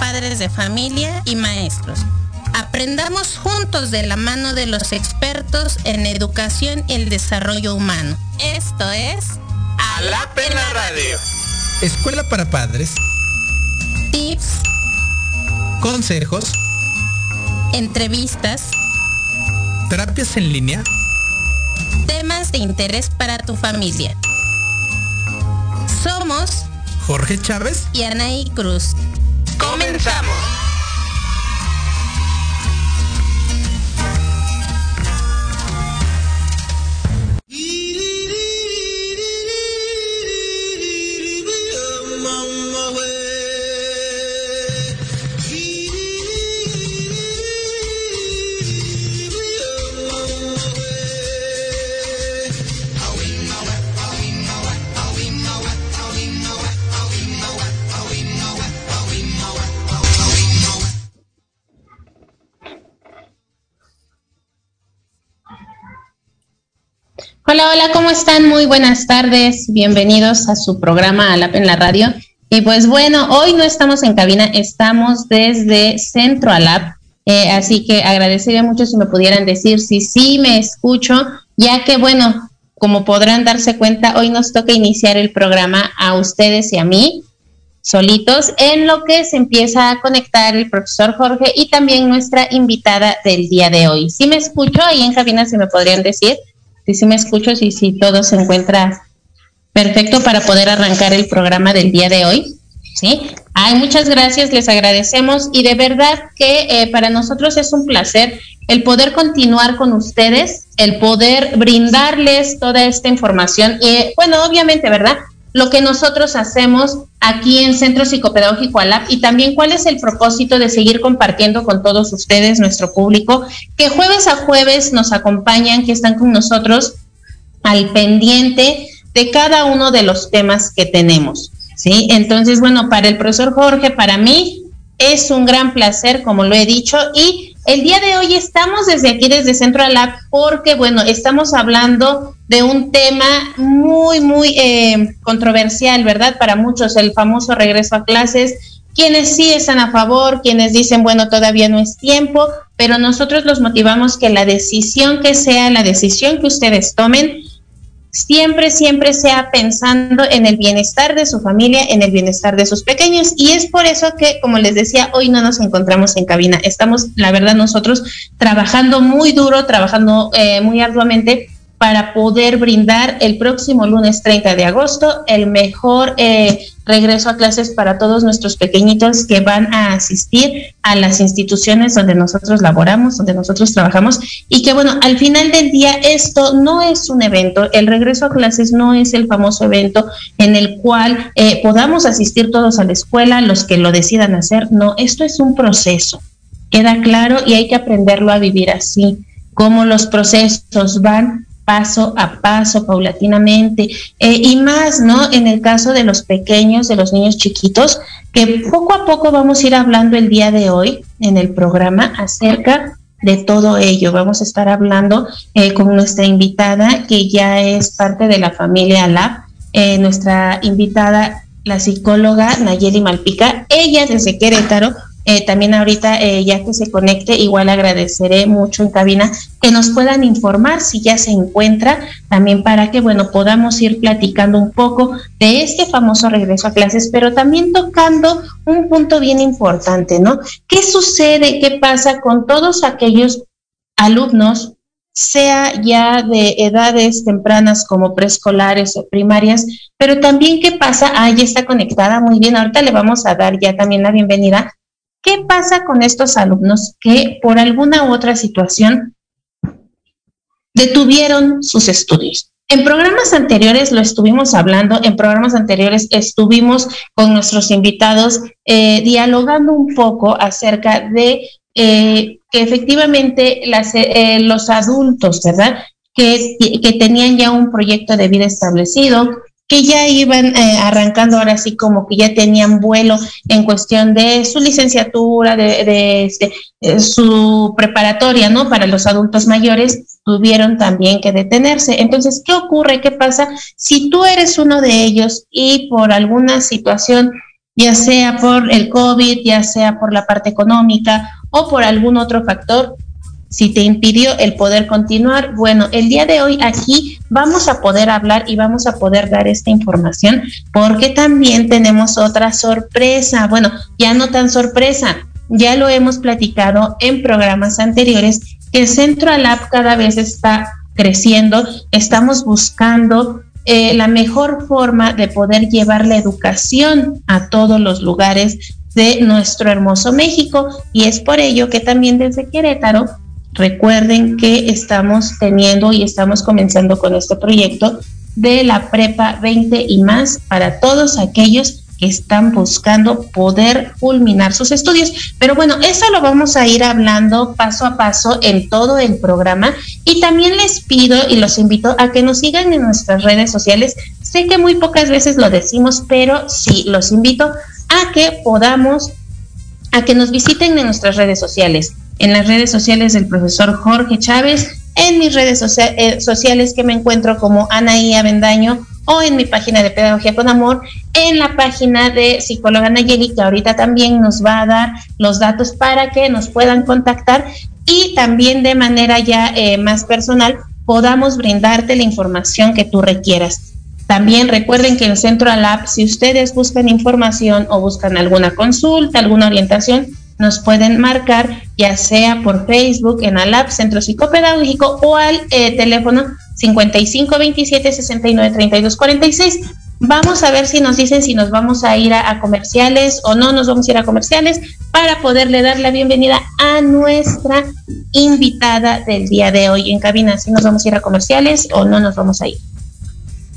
padres de familia y maestros. Aprendamos juntos de la mano de los expertos en educación y el desarrollo humano. Esto es A la Pena Radio. Escuela para padres. Tips. Consejos. Entrevistas. Terapias en línea. Temas de interés para tu familia. Somos Jorge Chávez y Anaí Cruz. Comenzamos. Hola, hola, ¿cómo están? Muy buenas tardes. Bienvenidos a su programa Alap en la radio. Y pues bueno, hoy no estamos en cabina, estamos desde Centro Alap. Eh, así que agradecería mucho si me pudieran decir si sí me escucho, ya que bueno, como podrán darse cuenta, hoy nos toca iniciar el programa a ustedes y a mí solitos, en lo que se empieza a conectar el profesor Jorge y también nuestra invitada del día de hoy. Si me escucho, ahí en cabina si me podrían decir si sí me escucho, si sí, todo se encuentra perfecto para poder arrancar el programa del día de hoy. ¿sí? Ay, muchas gracias, les agradecemos y de verdad que eh, para nosotros es un placer el poder continuar con ustedes, el poder brindarles toda esta información y bueno, obviamente, ¿verdad? Lo que nosotros hacemos aquí en Centro Psicopedagógico ALAP y también cuál es el propósito de seguir compartiendo con todos ustedes, nuestro público, que jueves a jueves nos acompañan, que están con nosotros al pendiente de cada uno de los temas que tenemos. ¿sí? Entonces, bueno, para el profesor Jorge, para mí es un gran placer, como lo he dicho, y el día de hoy estamos desde aquí, desde Centro Alap, porque, bueno, estamos hablando de un tema muy, muy eh, controversial, ¿verdad? Para muchos, el famoso regreso a clases. Quienes sí están a favor, quienes dicen, bueno, todavía no es tiempo, pero nosotros los motivamos que la decisión que sea, la decisión que ustedes tomen, siempre, siempre sea pensando en el bienestar de su familia, en el bienestar de sus pequeños. Y es por eso que, como les decía, hoy no nos encontramos en cabina. Estamos, la verdad, nosotros trabajando muy duro, trabajando eh, muy arduamente para poder brindar el próximo lunes 30 de agosto el mejor eh, regreso a clases para todos nuestros pequeñitos que van a asistir a las instituciones donde nosotros laboramos, donde nosotros trabajamos. Y que bueno, al final del día esto no es un evento, el regreso a clases no es el famoso evento en el cual eh, podamos asistir todos a la escuela, los que lo decidan hacer, no, esto es un proceso, queda claro y hay que aprenderlo a vivir así, como los procesos van paso a paso, paulatinamente, eh, y más, ¿no? En el caso de los pequeños, de los niños chiquitos, que poco a poco vamos a ir hablando el día de hoy en el programa acerca de todo ello. Vamos a estar hablando eh, con nuestra invitada, que ya es parte de la familia LAB, eh, nuestra invitada, la psicóloga Nayeli Malpica, ella desde Querétaro, eh, también ahorita, eh, ya que se conecte, igual agradeceré mucho en cabina que nos puedan informar si ya se encuentra, también para que, bueno, podamos ir platicando un poco de este famoso regreso a clases, pero también tocando un punto bien importante, ¿no? ¿Qué sucede, qué pasa con todos aquellos alumnos, sea ya de edades tempranas como preescolares o primarias, pero también qué pasa, ah, ya está conectada, muy bien, ahorita le vamos a dar ya también la bienvenida ¿Qué pasa con estos alumnos que por alguna u otra situación detuvieron sus estudios? En programas anteriores lo estuvimos hablando, en programas anteriores estuvimos con nuestros invitados eh, dialogando un poco acerca de eh, que efectivamente eh, los adultos, ¿verdad? Que tenían ya un proyecto de vida establecido, que ya iban eh, arrancando ahora sí como que ya tenían vuelo en cuestión de su licenciatura, de, este, eh, su preparatoria, ¿no? Para los adultos mayores, tuvieron también que detenerse. Entonces, ¿qué ocurre? ¿Qué pasa? Si tú eres uno de ellos y por alguna situación, ya sea por el COVID, ya sea por la parte económica o por algún otro factor, si te impidió el poder continuar, bueno, el día de hoy aquí vamos a poder hablar y vamos a poder dar esta información porque también tenemos otra sorpresa, bueno, ya no tan sorpresa, ya lo hemos platicado en programas anteriores, que el Centro cada vez está creciendo, estamos buscando eh, la mejor forma de poder llevar la educación a todos los lugares de nuestro hermoso México y es por ello que también desde Querétaro Recuerden que estamos teniendo y estamos comenzando con este proyecto de la Prepa 20 y más para todos aquellos que están buscando poder culminar sus estudios. Pero bueno, eso lo vamos a ir hablando paso a paso en todo el programa y también les pido y los invito a que nos sigan en nuestras redes sociales. Sé que muy pocas veces lo decimos, pero sí los invito a que podamos, a que nos visiten en nuestras redes sociales en las redes sociales del profesor Jorge Chávez, en mis redes eh, sociales que me encuentro como Anaí Avendaño o en mi página de Pedagogía con Amor, en la página de psicóloga Nayeli, que ahorita también nos va a dar los datos para que nos puedan contactar y también de manera ya eh, más personal podamos brindarte la información que tú requieras. También recuerden que en Centro Alap, si ustedes buscan información o buscan alguna consulta, alguna orientación, nos pueden marcar ya sea por Facebook en ALAP Centro Psicopedagógico o al eh, teléfono 55 27 69 32 46. Vamos a ver si nos dicen si nos vamos a ir a, comerciales o no nos vamos a ir a comerciales para poderle dar la bienvenida a nuestra invitada del día de hoy en cabina. Si nos vamos a ir a comerciales o no nos vamos a ir.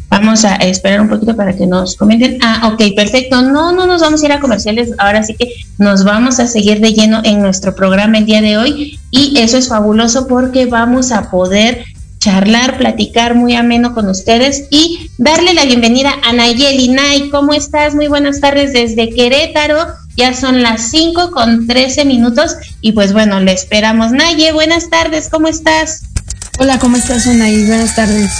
Vamos a esperar un poquito para que nos comenten. Ah, ok, perfecto. No, no nos vamos a ir a comerciales. Ahora sí que nos vamos a seguir de lleno en nuestro programa el día de hoy. Y eso es fabuloso porque vamos a poder charlar, platicar muy ameno con ustedes y darle la bienvenida a Nayeli. Nay, ¿cómo estás? Muy buenas tardes desde Querétaro. Ya son las 5 con 13 minutos y pues bueno, le esperamos. Naye, buenas tardes, ¿cómo estás? Hola, ¿cómo estás, Nay? Buenas tardes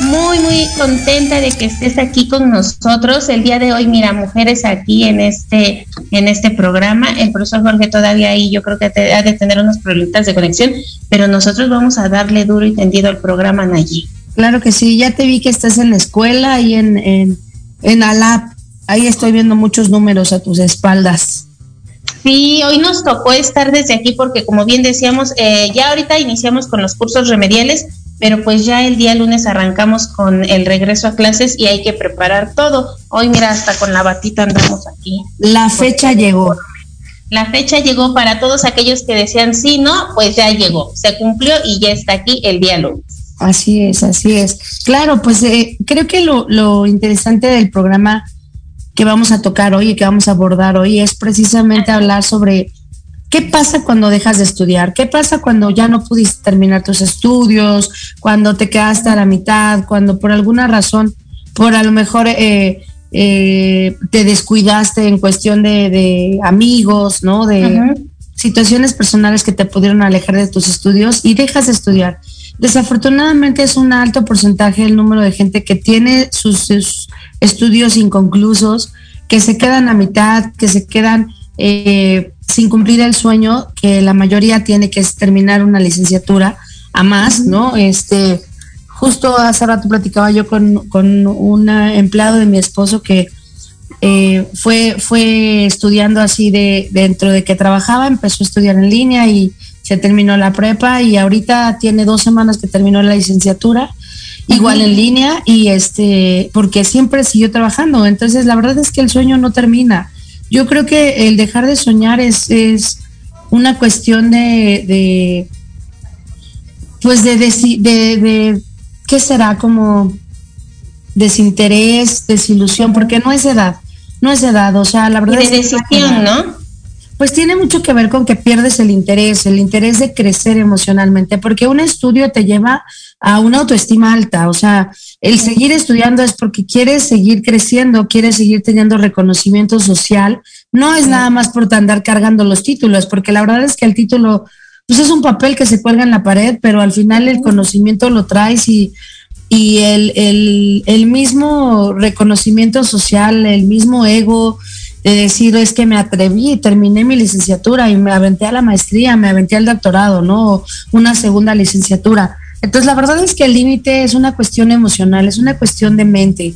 muy, muy contenta de que estés aquí con nosotros. El día de hoy, mira, mujeres aquí en este, en este programa. El profesor Jorge todavía ahí, yo creo que ha de tener unos problemas de conexión, pero nosotros vamos a darle duro y tendido al programa allí. Claro que sí, ya te vi que estás en la escuela y en, en, en ALAP. Ahí estoy viendo muchos números a tus espaldas. Sí, hoy nos tocó estar desde aquí porque como bien decíamos, eh, ya ahorita iniciamos con los cursos remediales, pero pues ya el día lunes arrancamos con el regreso a clases y hay que preparar todo. Hoy mira, hasta con la batita andamos aquí. La fecha llegó. La fecha llegó para todos aquellos que decían sí, no, pues ya llegó, se cumplió y ya está aquí el día lunes. Así es, así es. Claro, pues eh, creo que lo, lo interesante del programa que vamos a tocar hoy y que vamos a abordar hoy es precisamente hablar sobre ¿Qué pasa cuando dejas de estudiar? ¿Qué pasa cuando ya no pudiste terminar tus estudios? Cuando te quedaste a la mitad? Cuando por alguna razón, por a lo mejor eh, eh, te descuidaste en cuestión de, amigos, ¿no? De situaciones personales que te pudieron alejar de tus estudios y dejas de estudiar. Desafortunadamente es un alto porcentaje el número de gente que tiene sus, estudios inconclusos, que se quedan a mitad, que se quedan eh, sin cumplir el sueño que la mayoría tiene, que es terminar una licenciatura a más, ¿no? Este, justo hace rato platicaba yo con, con un empleado de mi esposo que eh, fue, fue estudiando así de dentro de que trabajaba, empezó a estudiar en línea y se terminó la prepa y ahorita tiene dos semanas que terminó la licenciatura, igual en línea y este, porque siempre siguió trabajando. Entonces la verdad es que el sueño no termina. Yo creo que el dejar de soñar es, es una cuestión de, de pues de, de, de, ¿qué será? Como desinterés, desilusión, porque no es edad, no es edad, o sea, la verdad y de decisión, ¿no? pues tiene mucho que ver con que pierdes el interés, el interés de crecer emocionalmente, porque un estudio te lleva a una autoestima alta, o sea, el seguir estudiando es porque quieres seguir creciendo, quieres seguir teniendo reconocimiento social, no es nada más por andar cargando los títulos, porque la verdad es que el título, pues es un papel que se cuelga en la pared, pero al final el conocimiento lo traes y, y el, el, el mismo reconocimiento social, el mismo ego, de decir es que me atreví, terminé mi licenciatura y me aventé a la maestría, me aventé al doctorado, ¿no? Una segunda licenciatura. Entonces, la verdad es que el límite es una cuestión emocional, es una cuestión de mente.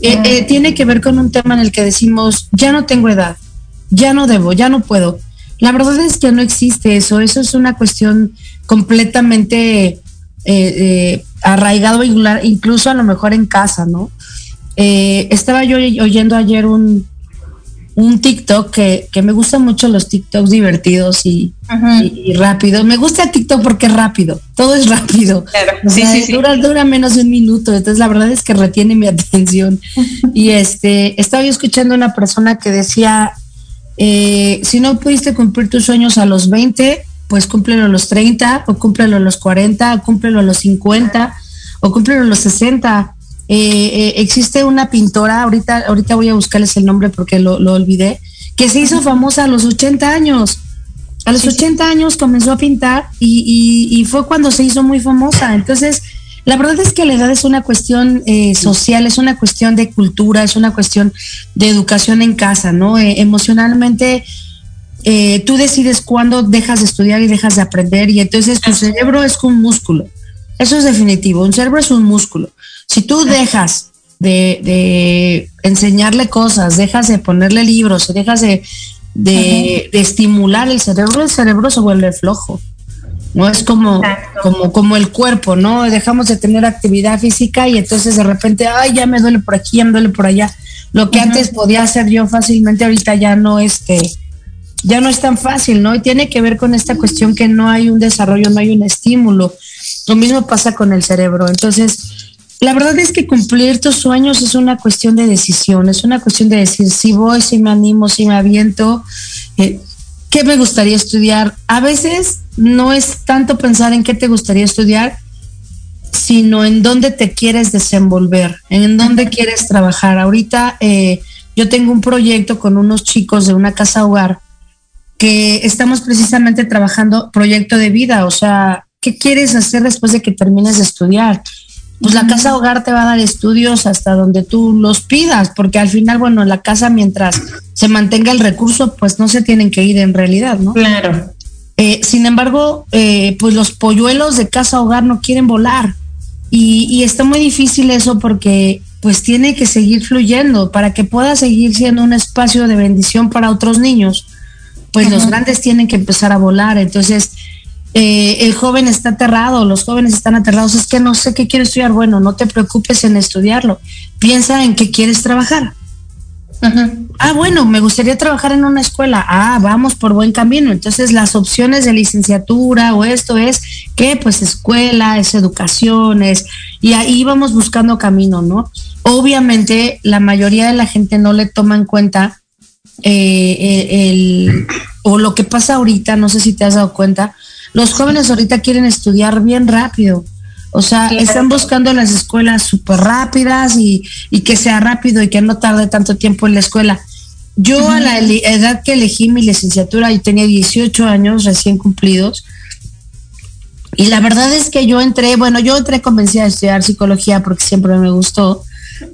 Eh, eh, tiene que ver con un tema en el que decimos, ya no tengo edad, ya no debo, ya no puedo. La verdad es que no existe eso, eso es una cuestión completamente eh, arraigado, incluso a lo mejor en casa, ¿no? estaba yo oyendo ayer un, un TikTok que, que, me gustan mucho los TikToks divertidos y, y, rápidos. Me gusta TikTok porque es rápido, todo es rápido. dura, dura menos de un minuto, entonces la verdad es que retiene mi atención. y este, estaba yo escuchando a una persona que decía, eh, si no pudiste cumplir tus sueños a los 20, pues cúmplelo a los 30, o cúmplelo a los 40, o cúmplelo a los 50, o cúmplelo a los 60 eh, eh, existe una pintora, ahorita, ahorita voy a buscarles el nombre porque lo, olvidé, que se hizo famosa a los 80 años. A los 80 años comenzó a pintar y, fue cuando se hizo muy famosa. Entonces, la verdad es que la edad es una cuestión eh, social, es una cuestión de cultura, es una cuestión de educación en casa, ¿no? emocionalmente, tú decides cuándo dejas de estudiar y dejas de aprender y entonces tu cerebro es un músculo. Eso es definitivo, un cerebro es un músculo. Si tú dejas de, enseñarle cosas, dejas de ponerle libros, dejas de, de, estimular el cerebro, el cerebro se vuelve flojo. No es como, como, como el cuerpo, ¿no? Dejamos de tener actividad física y entonces de repente, ay, ya me duele por aquí, ya me duele por allá. Lo que antes podía hacer yo fácilmente, ahorita ya no, este, ya no es tan fácil, ¿no? Y tiene que ver con esta cuestión que no hay un desarrollo, no hay un estímulo. Lo mismo pasa con el cerebro. Entonces, la verdad es que cumplir tus sueños es una cuestión de decisión, es una cuestión de decir si voy, si me animo, si me aviento, eh, qué me gustaría estudiar. A veces no es tanto pensar en qué te gustaría estudiar, sino en dónde te quieres desenvolver, en dónde quieres trabajar. Ahorita eh, yo tengo un proyecto con unos chicos de una casa hogar que estamos precisamente trabajando proyecto de vida, o sea, ¿qué quieres hacer después de que termines de estudiar? Pues la casa hogar te va a dar estudios hasta donde tú los pidas, porque al final, bueno, la casa mientras se mantenga el recurso, pues no se tienen que ir en realidad, ¿no? Claro. Eh, sin embargo, eh, pues los polluelos de casa hogar no quieren volar y, y, está muy difícil eso porque pues tiene que seguir fluyendo para que pueda seguir siendo un espacio de bendición para otros niños, pues los grandes tienen que empezar a volar, entonces eh, el joven está aterrado, los jóvenes están aterrados, es que no sé qué quiero estudiar. Bueno, no te preocupes en estudiarlo, piensa en qué quieres trabajar. Ah, bueno, me gustaría trabajar en una escuela. Ah, vamos por buen camino. Entonces, las opciones de licenciatura o esto es que, pues, escuela, es educación, es. Y ahí vamos buscando camino, ¿no? Obviamente, la mayoría de la gente no le toma en cuenta eh, el. O lo que pasa ahorita, no sé si te has dado cuenta, los jóvenes ahorita quieren estudiar bien rápido. O sea, están buscando las escuelas súper rápidas y, que sea rápido y que no tarde tanto tiempo en la escuela. Yo a la edad que elegí mi licenciatura, yo tenía 18 años recién cumplidos. Y la verdad es que yo entré, bueno, yo entré convencida de estudiar psicología porque siempre me gustó,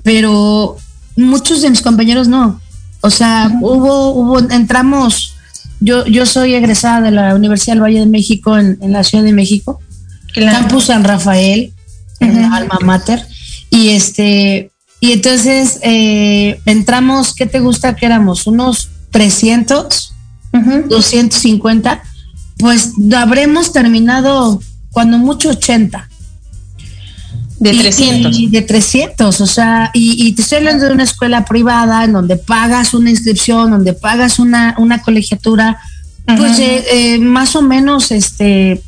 pero muchos de mis compañeros no. O sea, hubo, hubo, entramos yo, yo soy egresada de la Universidad del Valle de México en, la Ciudad de México, Campus San Rafael, en Alma Mater, y este, y entonces eh, entramos, ¿qué te gusta que éramos? Unos 300, 250, pues habremos terminado cuando mucho 80. De 300. Y, de 300, o sea, y, te estoy hablando de una escuela privada en donde pagas una inscripción, donde pagas una, una colegiatura, pues eh, eh, más o menos, este,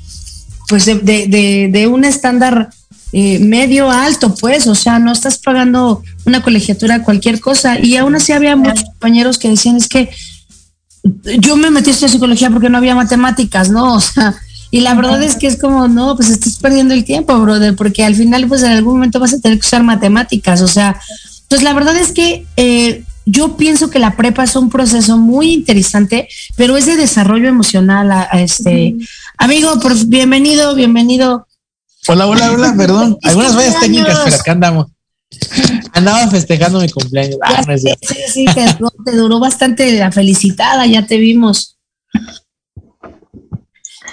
pues de, de, de, un estándar eh, medio alto, pues, o sea, no estás pagando una colegiatura cualquier cosa. Y aún así había muchos compañeros que decían, es que yo me metí a psicología porque no había matemáticas, ¿no? O sea, y la verdad es que es como, no, pues estás perdiendo el tiempo, brother, porque al final, pues en algún momento vas a tener que usar matemáticas, o sea, pues la verdad es que eh, yo pienso que la prepa es un proceso muy interesante, pero es de desarrollo emocional a, este. Amigo, pues bienvenido, bienvenido. Hola, hola, hola, perdón. Algunas fallas técnicas, pero acá andamos. Andaba festejando mi cumpleaños. Ah, sí, sí, te duró, bastante la felicitada, ya te vimos.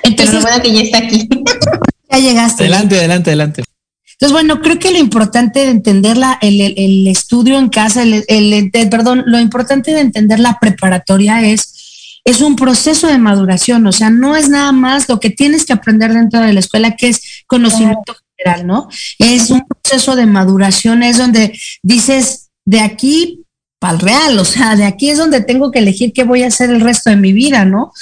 Entonces, pero que ya está aquí. Ya llegaste. Adelante, adelante, adelante. Entonces, bueno, creo que lo importante de entender el, el, estudio en casa, el, el, perdón, lo importante de entender la preparatoria es, es un proceso de maduración, o sea, no es nada más lo que tienes que aprender dentro de la escuela, que es conocimiento general, ¿no? Es un proceso de maduración, es donde dices, de aquí para el real, o sea, de aquí es donde tengo que elegir qué voy a hacer el resto de mi vida, ¿no?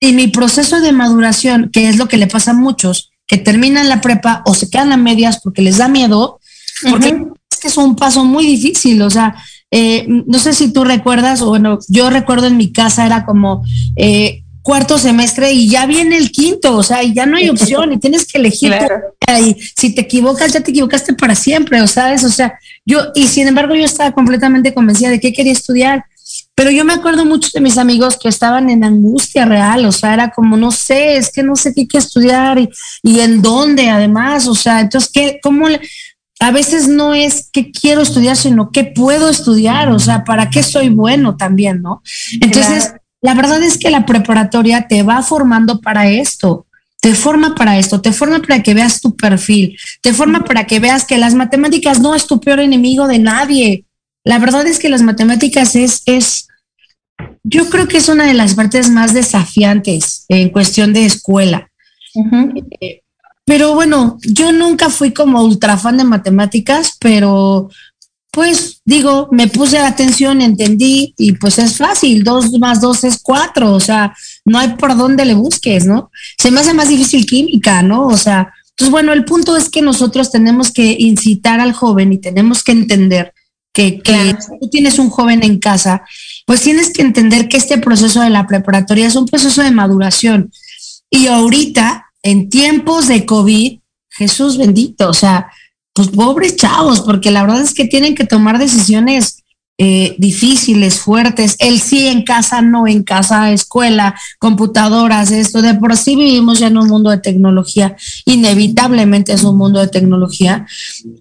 Y mi proceso de maduración, que es lo que le pasa a muchos, que terminan la prepa o se quedan a medias porque les da miedo, porque es que es un paso muy difícil, o sea, eh, no sé si tú recuerdas, o bueno, yo recuerdo en mi casa era como eh, cuarto semestre y ya viene el quinto, o sea, y ya no hay opción y tienes que elegir. Y si te equivocas, ya te equivocaste para siempre, o sabes, o sea, yo, y sin embargo yo estaba completamente convencida de que quería estudiar pero yo me acuerdo mucho de mis amigos que estaban en angustia real, o sea, era como, no sé, es que no sé qué hay que estudiar y, y en dónde además, o sea, entonces, ¿qué, ¿cómo le, a veces no es que quiero estudiar, sino que puedo estudiar, o sea, para qué soy bueno también, ¿no? Entonces, la verdad es que la preparatoria te va formando para esto, te forma para esto, te forma para que veas tu perfil, te forma para que veas que las matemáticas no es tu peor enemigo de nadie. La verdad es que las matemáticas es, es, yo creo que es una de las partes más desafiantes en cuestión de escuela. Eh, pero bueno, yo nunca fui como ultra fan de matemáticas, pero pues digo, me puse atención, entendí y pues es fácil, dos más dos es cuatro, o sea, no hay por dónde le busques, ¿no? Se me hace más difícil química, ¿no? O sea, pues bueno, el punto es que nosotros tenemos que incitar al joven y tenemos que entender que, que tú tienes un joven en casa pues tienes que entender que este proceso de la preparatoria es un proceso de maduración. Y ahorita, en tiempos de COVID, Jesús bendito, o sea, pues pobres chavos, porque la verdad es que tienen que tomar decisiones eh, difíciles, fuertes, el sí en casa, no en casa, escuela, computadoras, esto, de por sí vivimos ya en un mundo de tecnología, inevitablemente es un mundo de tecnología,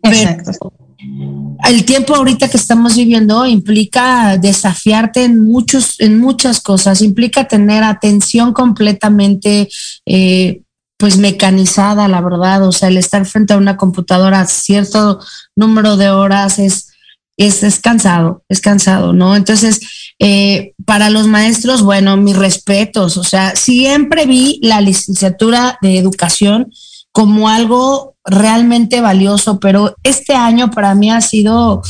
Exacto el tiempo ahorita que estamos viviendo implica desafiarte en muchos, en muchas cosas, implica tener atención completamente eh, pues mecanizada, la verdad. O sea, el estar frente a una computadora cierto número de horas es, es, cansado, es cansado, ¿no? Entonces, eh, para los maestros, bueno, mis respetos. O sea, siempre vi la licenciatura de educación como algo realmente valioso, pero este año para mí ha sido,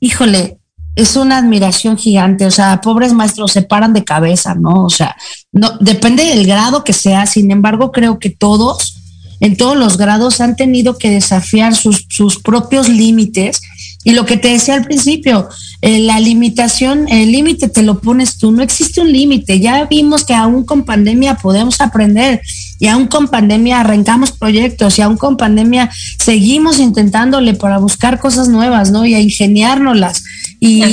híjole, es una admiración gigante, o sea, pobres maestros se paran de cabeza, ¿no? O sea, no depende del grado que sea, sin embargo, creo que todos en todos los grados han tenido que desafiar sus, sus propios límites y lo que te decía al principio, eh, la limitación, el límite te lo pones tú, no existe un límite. Ya vimos que aún con pandemia podemos aprender y aún con pandemia arrancamos proyectos y aún con pandemia seguimos intentándole para buscar cosas nuevas, ¿no? Y a ingeniárnoslas. Y,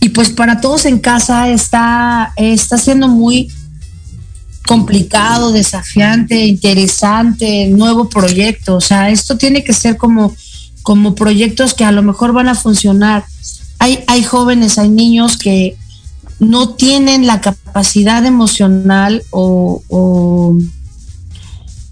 y pues para todos en casa está, está siendo muy complicado, desafiante, interesante, nuevo proyecto. O sea, esto tiene que ser como como proyectos que a lo mejor van a funcionar. Hay, hay jóvenes, hay niños que no tienen la capacidad emocional o,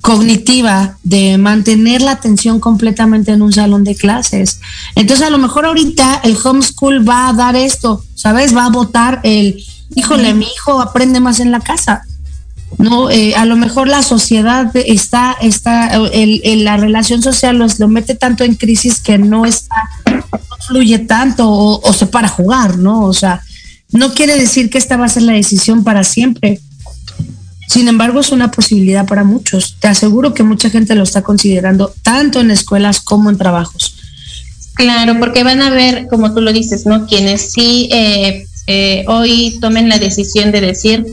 cognitiva de mantener la atención completamente en un salón de clases. Entonces, a lo mejor ahorita el homeschool va a dar esto, ¿sabes? Va a votar el, híjole, mi hijo aprende más en la casa. No eh, a lo mejor la sociedad está está el, la relación social los lo mete tanto en crisis que no está no fluye tanto o, se para jugar no o sea no quiere decir que esta va a ser la decisión para siempre. Sin embargo es una posibilidad para muchos. Te aseguro que mucha gente lo está considerando tanto en escuelas como en trabajos. Claro, porque van a ver, como tú lo dices, ¿no? Quienes sí eh, eh, hoy tomen la decisión de decir,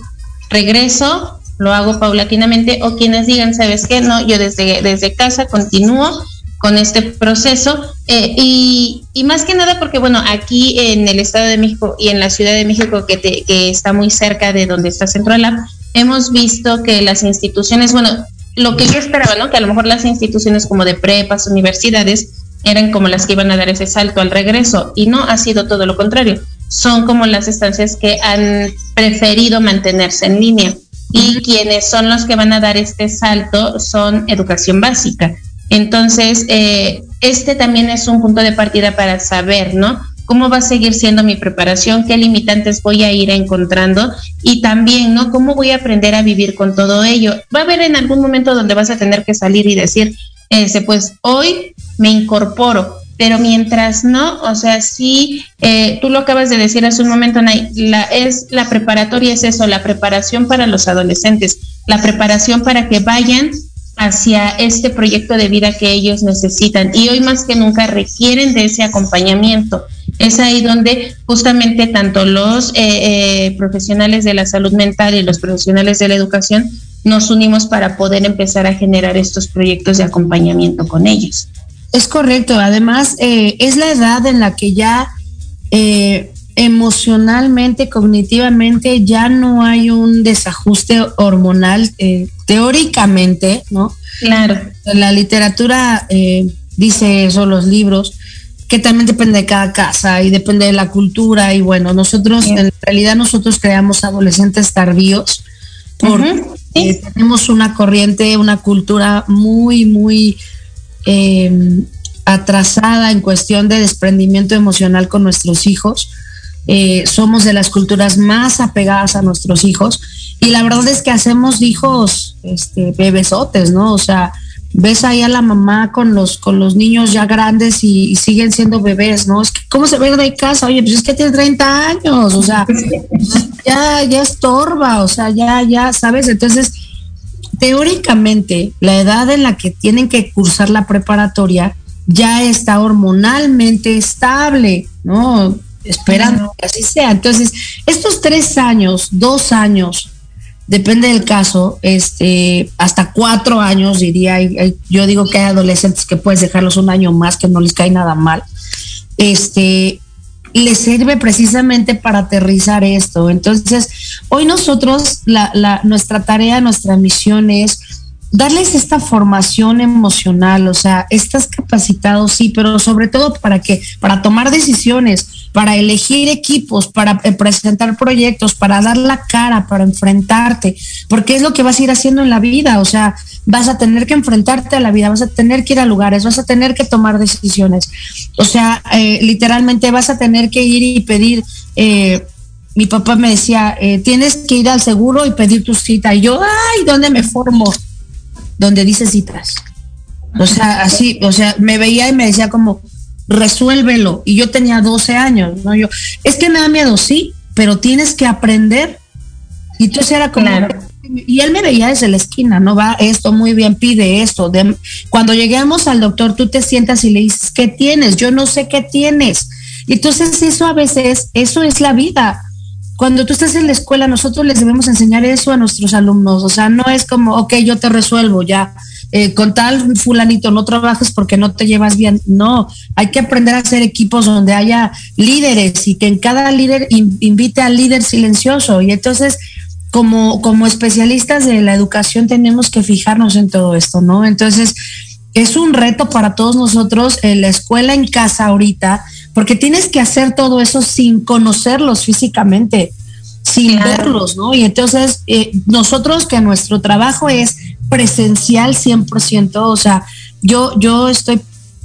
regreso, lo hago paulatinamente, o quienes digan, ¿sabes qué? No, yo desde, desde casa continúo con este proceso eh, y, y, más que nada porque bueno aquí en el Estado de México y en la Ciudad de México que, te, que está muy cerca de donde está Central Lab hemos visto que las instituciones bueno lo que yo esperaba no que a lo mejor las instituciones como de prepas universidades eran como las que iban a dar ese salto al regreso y no ha sido todo lo contrario. Son como las estancias que han preferido mantenerse en línea y quienes son los que van a dar este salto son educación básica entonces, eh, este también es un punto de partida para saber, ¿no? ¿Cómo va a seguir siendo mi preparación? ¿Qué limitantes voy a ir encontrando? Y también, ¿no? ¿Cómo voy a aprender a vivir con todo ello? Va a haber en algún momento donde vas a tener que salir y decir, ese, pues hoy me incorporo, pero mientras no, o sea, sí, eh, tú lo acabas de decir hace un momento, la, es la preparatoria es eso, la preparación para los adolescentes, la preparación para que vayan hacia este proyecto de vida que ellos necesitan y hoy más que nunca requieren de ese acompañamiento. Es ahí donde justamente tanto los eh, eh, profesionales de la salud mental y los profesionales de la educación nos unimos para poder empezar a generar estos proyectos de acompañamiento con ellos. Es correcto, además eh, es la edad en la que ya emocionalmente, cognitivamente, ya no hay un desajuste hormonal teóricamente, ¿no? Claro. La literatura eh, dice eso, los libros, que también depende de cada casa y depende de la cultura y bueno, nosotros, en realidad nosotros creamos adolescentes tardíos porque tenemos una corriente, una cultura muy, muy eh, atrasada en cuestión de desprendimiento emocional con nuestros hijos. Eh, somos de las culturas más apegadas a nuestros hijos y la verdad es que hacemos hijos este, bebesotes, ¿no? O sea, ves ahí a la mamá con los, con los niños ya grandes y, siguen siendo bebés, ¿no? Es que, ¿cómo se ve de casa? Oye, pues es que tiene 30 años, o sea, ya, ya estorba, o sea, ya, ya, ¿sabes? Entonces, teóricamente, la edad en la que tienen que cursar la preparatoria ya está hormonalmente estable, ¿no? Esperando que así sea. Entonces, estos tres años, dos años, depende del caso, este, hasta cuatro años diría, yo digo que hay adolescentes que puedes dejarlos un año más que no les cae nada mal, este, les sirve precisamente para aterrizar esto. Entonces, hoy nosotros, la, la, nuestra tarea, nuestra misión es darles esta formación emocional, o sea, estás capacitado, sí, pero sobre todo para que, para tomar decisiones, para elegir equipos, para eh, presentar proyectos, para dar la cara, para enfrentarte, porque es lo que vas a ir haciendo en la vida, o sea, vas a tener que enfrentarte a la vida, vas a tener que ir a lugares, vas a tener que tomar decisiones, o sea, eh, literalmente vas a tener que ir y pedir. Eh, mi papá me decía, tienes que ir al seguro y pedir tu cita. Y yo, ay, ¿dónde me formo? Donde dice citas. O sea, así, o sea, me veía y me decía como, resuélvelo. Y yo tenía 12 años, ¿no? Yo, es que me da miedo, sí, pero tienes que aprender. Y entonces era como, y él me veía desde la esquina, no va esto muy bien, pide esto. cuando lleguemos al doctor, tú te sientas y le dices, ¿qué tienes? Yo no sé qué tienes. Y entonces eso a veces, eso es la vida cuando tú estás en la escuela, nosotros les debemos enseñar eso a nuestros alumnos. O sea, no es como, ok, yo te resuelvo ya. Eh, con tal fulanito no trabajes porque no te llevas bien. No, hay que aprender a hacer equipos donde haya líderes y que en cada líder invite al líder silencioso. Y entonces, como, como especialistas de la educación, tenemos que fijarnos en todo esto, ¿no? Entonces, es un reto para todos nosotros en la escuela en casa ahorita porque tienes que hacer todo eso sin conocerlos físicamente, sin verlos, ¿no? Y entonces eh, nosotros que nuestro trabajo es presencial 100%, o sea, yo, yo estoy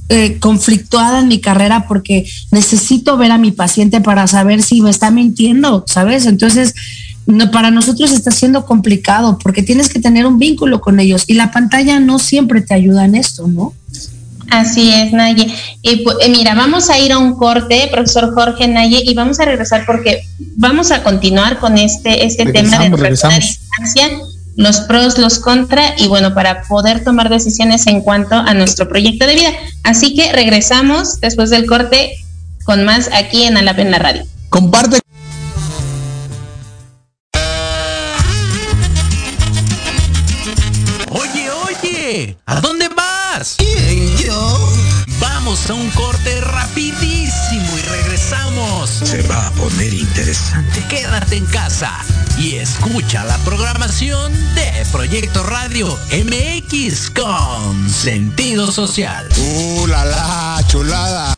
eh, conflictuada en mi carrera porque necesito ver a mi paciente para saber si me está mintiendo, ¿sabes? Entonces, no, para nosotros está siendo complicado porque tienes que tener un vínculo con ellos y la pantalla no siempre te ayuda en esto, ¿no? Así es, Naye. Y pues, eh, mira, vamos a ir a un corte, profesor Jorge Naye, y vamos a regresar porque vamos a continuar con este, este tema de la distancia, los pros, los contra, y bueno, para poder tomar decisiones en cuanto a nuestro proyecto de vida. Así que regresamos después del corte con más aquí en Alap en la radio. Comparte a un corte rapidísimo y regresamos. Se va a poner interesante. Quédate en casa y escucha la programación de Proyecto Radio MX con sentido social. ¡Uh, la, la chulada!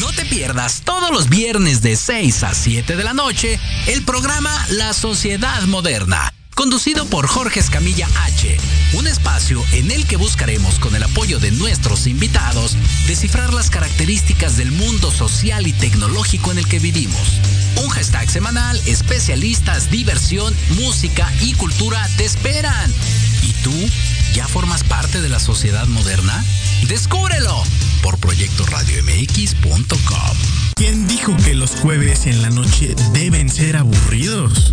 No te pierdas todos los viernes de 6 a 7 de la noche el programa La Sociedad Moderna conducido por Jorge Escamilla H, un espacio en el que buscaremos con el apoyo de nuestros invitados descifrar las características del mundo social y tecnológico en el que vivimos. Un hashtag semanal, especialistas, diversión, música y cultura te esperan. ¿Y tú ya formas parte de la sociedad moderna? Descúbrelo por proyectoradiomx.com. ¿Quién dijo que los jueves en la noche deben ser aburridos?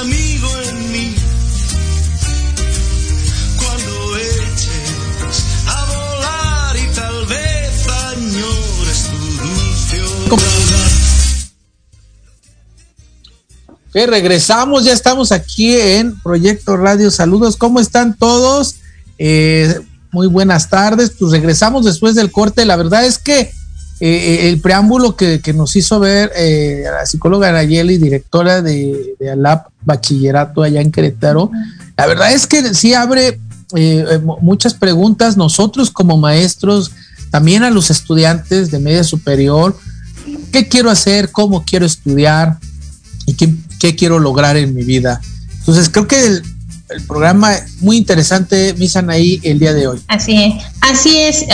amigo en mí. Cuando eches a volar y tal vez añores tu dulce regresamos, ya estamos aquí en Proyecto Radio. Saludos, ¿cómo están todos? Eh, muy buenas tardes. Pues regresamos después del corte. La verdad es que eh, el preámbulo que, nos hizo ver eh, la psicóloga Nayeli, directora de, de, ALAP Bachillerato allá en Querétaro, la verdad es que sí abre eh, muchas preguntas. Nosotros como maestros, también a los estudiantes de media superior, ¿qué quiero hacer? ¿Cómo quiero estudiar? ¿Y qué, quiero lograr en mi vida? Entonces creo que el, el programa muy interesante, Misan ahí el día de hoy. Así es, así es.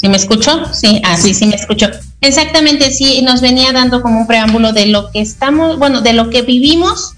¿Sí me escuchó? Sí, así sí, sí me escuchó. Exactamente, sí, nos venía dando como un preámbulo de lo que estamos, bueno, de lo que vivimos,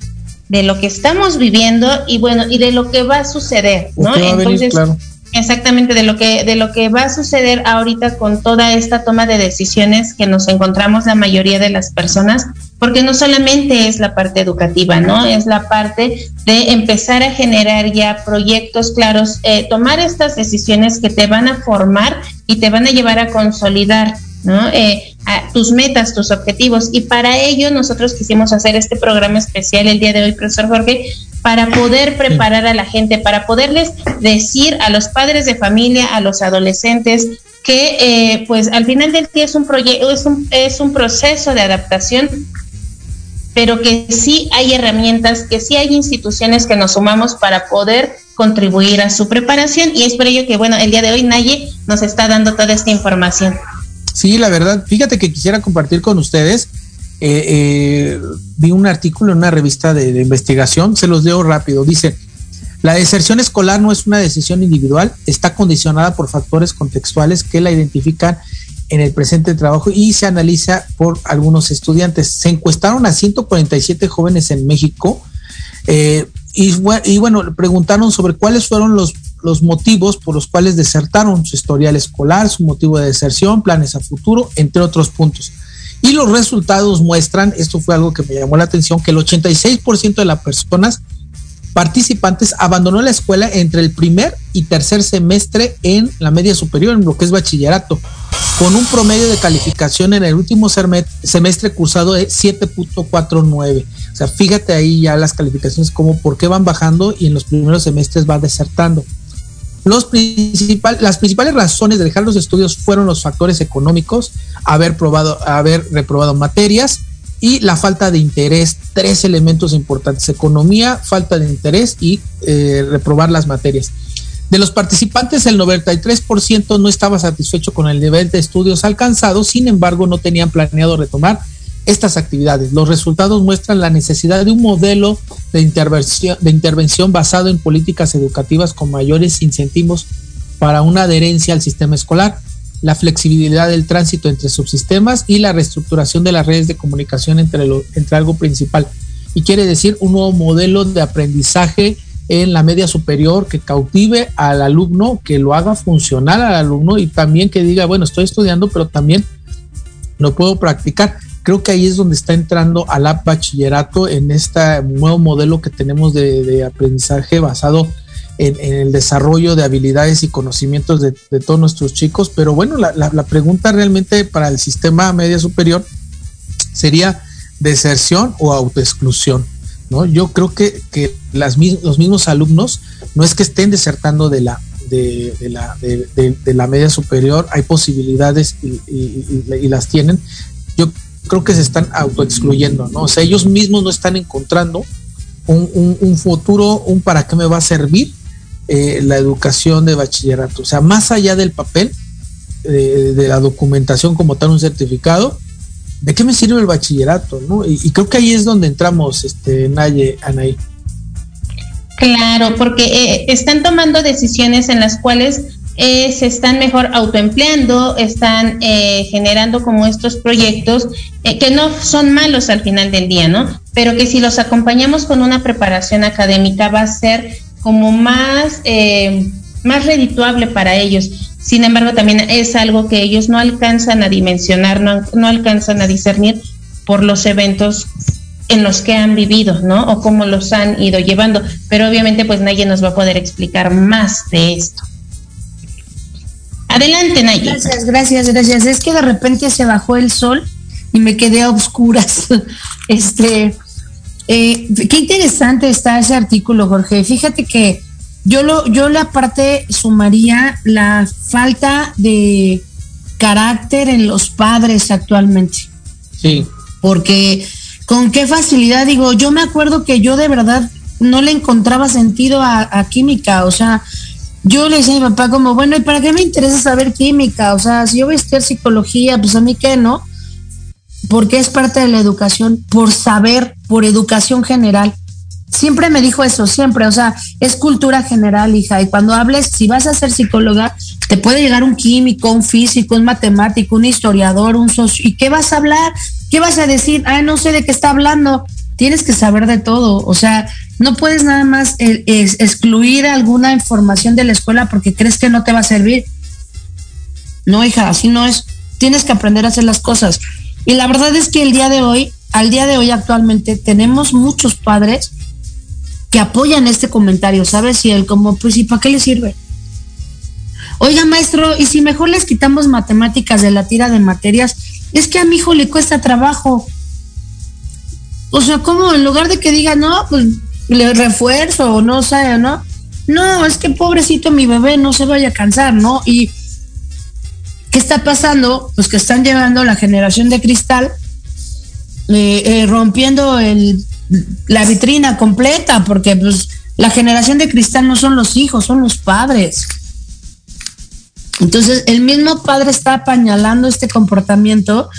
de lo que estamos viviendo y bueno, y de lo que va a suceder, ¿no? Entonces, venir, claro. exactamente de lo que de lo que va a suceder ahorita con toda esta toma de decisiones que nos encontramos la mayoría de las personas, porque no solamente es la parte educativa, ¿no? Es la parte de empezar a generar ya proyectos claros, eh, tomar estas decisiones que te van a formar y te van a llevar a consolidar, ¿no? Eh, a tus metas, tus objetivos. Y para ello nosotros quisimos hacer este programa especial el día de hoy, profesor Jorge, para poder preparar a la gente, para poderles decir a los padres de familia, a los adolescentes, que eh, pues al final del día es un proyecto, es un, es un proceso de adaptación pero que sí hay herramientas, que sí hay instituciones que nos sumamos para poder contribuir a su preparación y es por ello que, bueno, el día de hoy Naye nos está dando toda esta información. Sí, la verdad, fíjate que quisiera compartir con ustedes, eh, eh, vi un artículo en una revista de, de investigación, se los leo rápido, dice, la deserción escolar no es una decisión individual, está condicionada por factores contextuales que la identifican en el presente trabajo y se analiza por algunos estudiantes. Se encuestaron a 147 jóvenes en México eh, y, y, bueno, preguntaron sobre cuáles fueron los, los motivos por los cuales desertaron su historial escolar, su motivo de deserción, planes a futuro, entre otros puntos. Y los resultados muestran, esto fue algo que me llamó la atención, que el 86% de las personas participantes abandonó la escuela entre el primer y tercer semestre en la media superior, en lo que es bachillerato, con un promedio de calificación en el último semestre cursado de 7.49. O sea, fíjate ahí ya las calificaciones, como por qué van bajando y en los primeros semestres va desertando. Los principal, las principales razones de dejar los estudios fueron los factores económicos, haber probado, haber reprobado materias y la falta de interés. Tres elementos importantes: economía, falta de interés y eh, reprobar las materias. De los participantes, el 93% no estaba satisfecho con el nivel de estudios alcanzado, sin embargo, no tenían planeado retomar estas actividades. Los resultados muestran la necesidad de un modelo de intervención, de intervención basado en políticas educativas con mayores incentivos para una adherencia al sistema escolar, la flexibilidad del tránsito entre subsistemas y la reestructuración de las redes de comunicación entre, lo, entre algo principal. Y quiere decir un nuevo modelo de aprendizaje en la media superior que cautive al alumno, que lo haga funcionar al alumno y también que diga, bueno, estoy estudiando, pero también lo puedo practicar creo que ahí es donde está entrando al app bachillerato en este nuevo modelo que tenemos de, aprendizaje basado en, el desarrollo de habilidades y conocimientos de, todos nuestros chicos. Pero bueno, la, pregunta realmente para el sistema media superior sería deserción o autoexclusión. ¿no? Yo creo que, que las, los mismos alumnos no es que estén desertando de la, de, la, de, la media superior, hay posibilidades y, las tienen. Yo creo que se están autoexcluyendo, ¿no? O sea, ellos mismos no están encontrando un, futuro, un para qué me va a servir eh, la educación de bachillerato. O sea, más allá del papel, eh, de la documentación como tal, un certificado, ¿de qué me sirve el bachillerato? ¿no? Y, creo que ahí es donde entramos, este, Naye, Anaí. Claro, porque eh, están tomando decisiones en las cuales eh, se están mejor autoempleando, están eh, generando como estos proyectos eh, que no son malos al final del día, ¿no? Pero que si los acompañamos con una preparación académica va a ser como más, más redituable para ellos. Sin embargo, también es algo que ellos no alcanzan a dimensionar, no, no alcanzan a discernir por los eventos en los que han vivido, ¿no? O cómo los han ido llevando. Pero obviamente, pues nadie nos va a poder explicar más de esto. Adelante, Nayi. Gracias, gracias, gracias. Es que de repente se bajó el sol y me quedé a oscuras. Este, eh, qué interesante está ese artículo, Jorge. Fíjate que yo lo, yo la parte sumaría la falta de carácter en los padres actualmente. Sí. Porque con qué facilidad digo, yo me acuerdo que yo de verdad no le encontraba sentido a química, o sea, yo le decía a mi papá como, bueno, ¿y para qué me interesa saber química? O sea, si yo voy a estudiar psicología, pues a mí qué, ¿no? Porque es parte de la educación, por saber, por educación general. Siempre me dijo eso, siempre, o sea, es cultura general, hija, y cuando hables, si vas a ser psicóloga, te puede llegar un químico, un físico, un matemático, un historiador, un socio, ¿y qué vas a hablar? ¿Qué vas a decir? Ah, no sé de qué está hablando. Tienes que saber de todo, o sea, no puedes nada más eh, excluir alguna información de la escuela porque crees que no te va a servir. No, hija, así no es. Tienes que aprender a hacer las cosas. Y la verdad es que el día de hoy, al día de hoy actualmente, tenemos muchos padres que apoyan este comentario, ¿sabes? Y él como, pues, ¿y para qué le sirve? Oiga, maestro, ¿y si mejor les quitamos matemáticas de la tira de materias? Es que a mi hijo le cuesta trabajo. O sea, ¿cómo? En lugar de que diga, no, pues le refuerzo o no sé, ¿no? No, es que pobrecito mi bebé no se vaya a cansar, ¿no? Y ¿qué está pasando? Pues que están llevando la generación de cristal, eh, eh, rompiendo la vitrina completa, porque pues la generación de cristal no son los hijos, son los padres. Entonces, el mismo padre está apañalando este comportamiento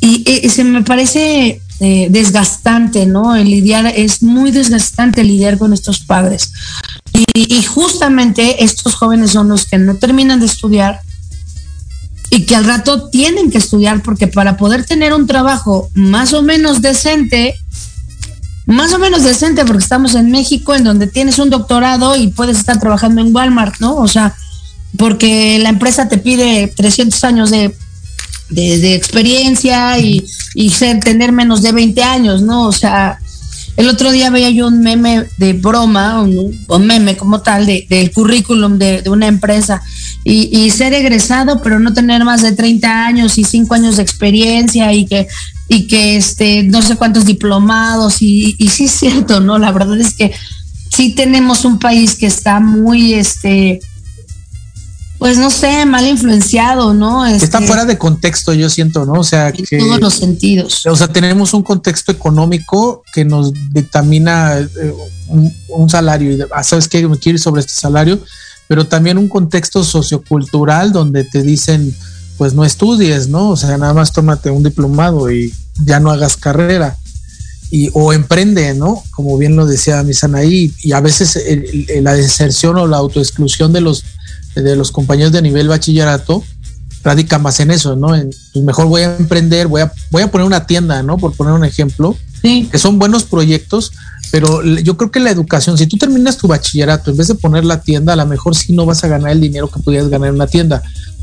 y, y se me parece eh, desgastante, ¿no? El lidiar, es muy desgastante lidiar con estos padres. Y, justamente estos jóvenes son los que no terminan de estudiar y que al rato tienen que estudiar porque para poder tener un trabajo más o menos decente, más o menos decente porque estamos en México en donde tienes un doctorado y puedes estar trabajando en Walmart, ¿no? O sea, porque la empresa te pide 300 años de de, experiencia y, y, ser, tener menos de 20 años, ¿no? O sea, El otro día veía yo un meme de broma, un, un meme como tal, de, del currículum de, de una empresa. Y, y, ser egresado, pero no tener más de 30 años y 5 años de experiencia y que, y que este, no sé cuántos diplomados. Y, y sí es cierto, ¿no? La verdad es que sí tenemos un país que está muy, este, pues no sé, mal influenciado, ¿no? Este, Está fuera de contexto, yo siento, ¿no? O sea, en que. todos los sentidos. O sea, tenemos un contexto económico que nos dictamina eh, un, un, salario y ah, sabes qué, me quiero ir sobre este salario, pero también un contexto sociocultural donde te dicen, pues no estudies, ¿no? O sea, nada más tómate un diplomado y ya no hagas carrera. Y, o emprende, ¿no? Como bien lo decía Misanaí, y a veces el, el, la deserción o la autoexclusión de los de los compañeros de nivel bachillerato radica más en eso, ¿no? En, pues mejor voy a emprender, voy a, voy a poner una tienda, ¿no? Por poner un ejemplo, sí. que son buenos proyectos, pero yo creo que la educación, si tú terminas tu bachillerato, en vez de poner la tienda, a lo mejor sí no vas a ganar el dinero que podías ganar en una tienda,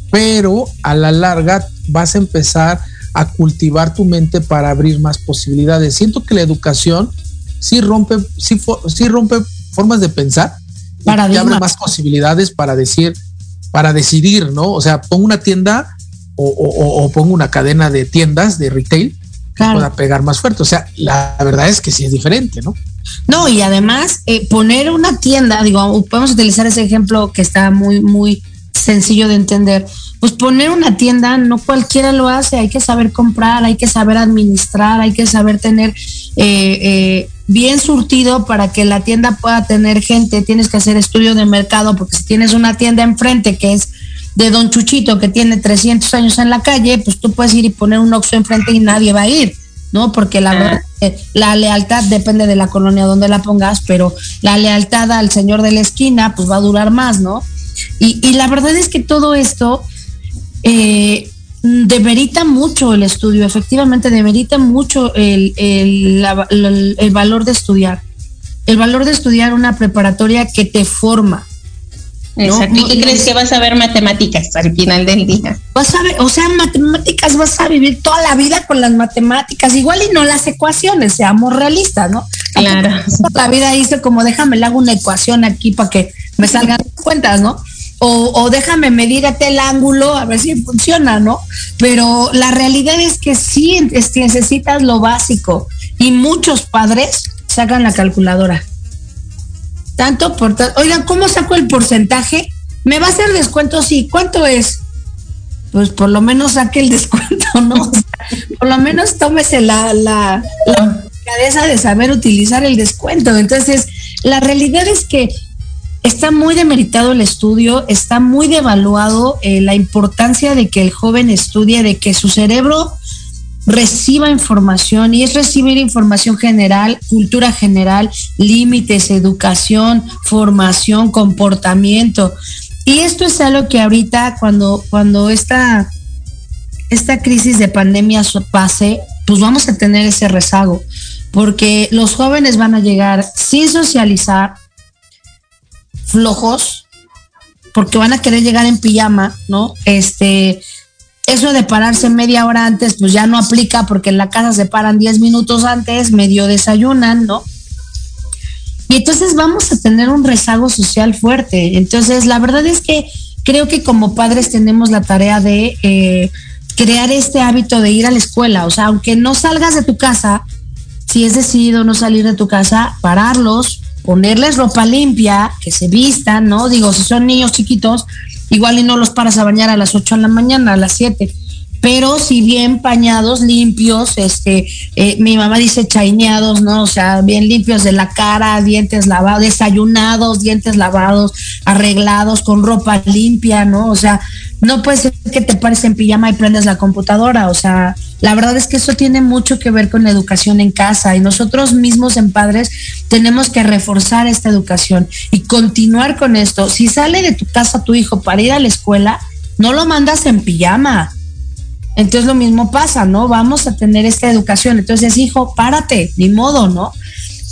pero a la larga vas a empezar a cultivar tu mente para abrir más posibilidades. Siento que la educación sí rompe, sí, sí rompe formas de pensar, para y abre más posibilidades para decir, para decidir, ¿no? O sea, pongo una tienda o, o, o pongo una cadena de tiendas de retail claro. que pueda pegar más fuerte. O sea, la verdad es que sí es diferente, ¿no? No, y además eh, poner una tienda, digo, podemos utilizar ese ejemplo que está muy, muy sencillo de entender. Pues poner una tienda, no cualquiera lo hace, hay que saber comprar, hay que saber administrar, hay que saber tener eh, eh, bien surtido para que la tienda pueda tener gente, tienes que hacer estudio de mercado, porque si tienes una tienda enfrente que es de Don Chuchito, que tiene 300 años en la calle, pues tú puedes ir y poner un Oxxo enfrente y nadie va a ir, ¿no? Porque la, verdad, la lealtad depende de la colonia donde la pongas, pero la lealtad al señor de la esquina, pues va a durar más, ¿no? Y, y la verdad es que todo esto eh, demerita mucho el estudio, efectivamente demerita mucho el, el, la, el, el, valor de estudiar, el valor de estudiar una preparatoria que te forma. Exacto. ¿Y qué no, crees que vas a ver matemáticas al final del día? Vas a ver, o sea, matemáticas vas a vivir toda la vida con las matemáticas, igual y no las ecuaciones, seamos realistas, ¿no? Claro. La vida hizo como déjame le hago una ecuación aquí para que me salgan cuentas, ¿no? O, o, déjame medirte el ángulo a ver si funciona, ¿no? Pero la realidad es que sí necesitas lo básico y muchos padres sacan la calculadora. Tanto por... Oigan, ¿cómo saco el porcentaje? ¿Me va a hacer descuento? Sí. ¿Cuánto es? Pues por lo menos saque el descuento, ¿no? por lo menos tómese la, la, la cabeza de saber utilizar el descuento. Entonces, la realidad es que está muy demeritado el estudio, está muy devaluado eh, la importancia de que el joven estudie, de que su cerebro reciba información y es recibir información general, cultura general, límites, educación, formación, comportamiento. Y esto es algo que ahorita cuando, cuando esta, esta crisis de pandemia pase, pues vamos a tener ese rezago, porque los jóvenes van a llegar sin socializar, flojos, porque van a querer llegar en pijama, ¿no? Este, eso de pararse media hora antes, pues ya no aplica porque en la casa se paran 10 minutos antes, medio desayunan, ¿no? Y entonces vamos a tener un rezago social fuerte. Entonces, la verdad es que creo que como padres tenemos la tarea de eh, crear este hábito de ir a la escuela. O sea, aunque no salgas de tu casa, si es decidido no salir de tu casa, pararlos, ponerles ropa limpia, que se vistan, ¿no? Digo, si son niños chiquitos, igual y no los paras a bañar a las 8 de la mañana, a las 7. Pero si bien pañados, limpios, este, eh, mi mamá dice chaineados, ¿no? O sea, bien limpios de la cara, dientes lavados, desayunados, dientes lavados, arreglados, con ropa limpia, ¿no? O sea, no puede ser que te pares en pijama y prendas la computadora, o sea, la verdad es que eso tiene mucho que ver con la educación en casa y nosotros mismos en padres tenemos que reforzar esta educación y continuar con esto. Si sale de tu casa tu hijo para ir a la escuela, no lo mandas en pijama. Entonces lo mismo pasa, ¿no? Vamos a tener esta educación. Entonces, hijo, párate, ni modo, ¿no?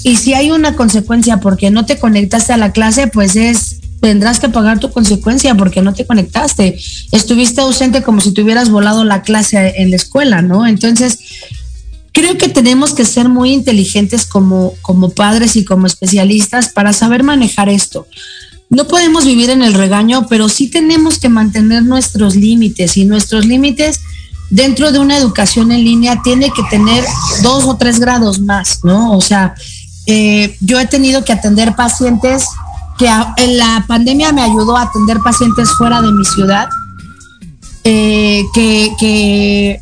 Y si hay una consecuencia porque no te conectaste a la clase, pues es tendrás que pagar tu consecuencia porque no te conectaste. Estuviste ausente como si te hubieras volado la clase en la escuela, ¿no? Entonces, creo que tenemos que ser muy inteligentes como, como padres y como especialistas para saber manejar esto. No podemos vivir en el regaño, pero sí tenemos que mantener nuestros límites y nuestros límites dentro de una educación en línea tiene que tener dos o tres grados más, ¿no? O sea, eh, yo he tenido que atender pacientes que en la pandemia me ayudó a atender pacientes fuera de mi ciudad, eh, que,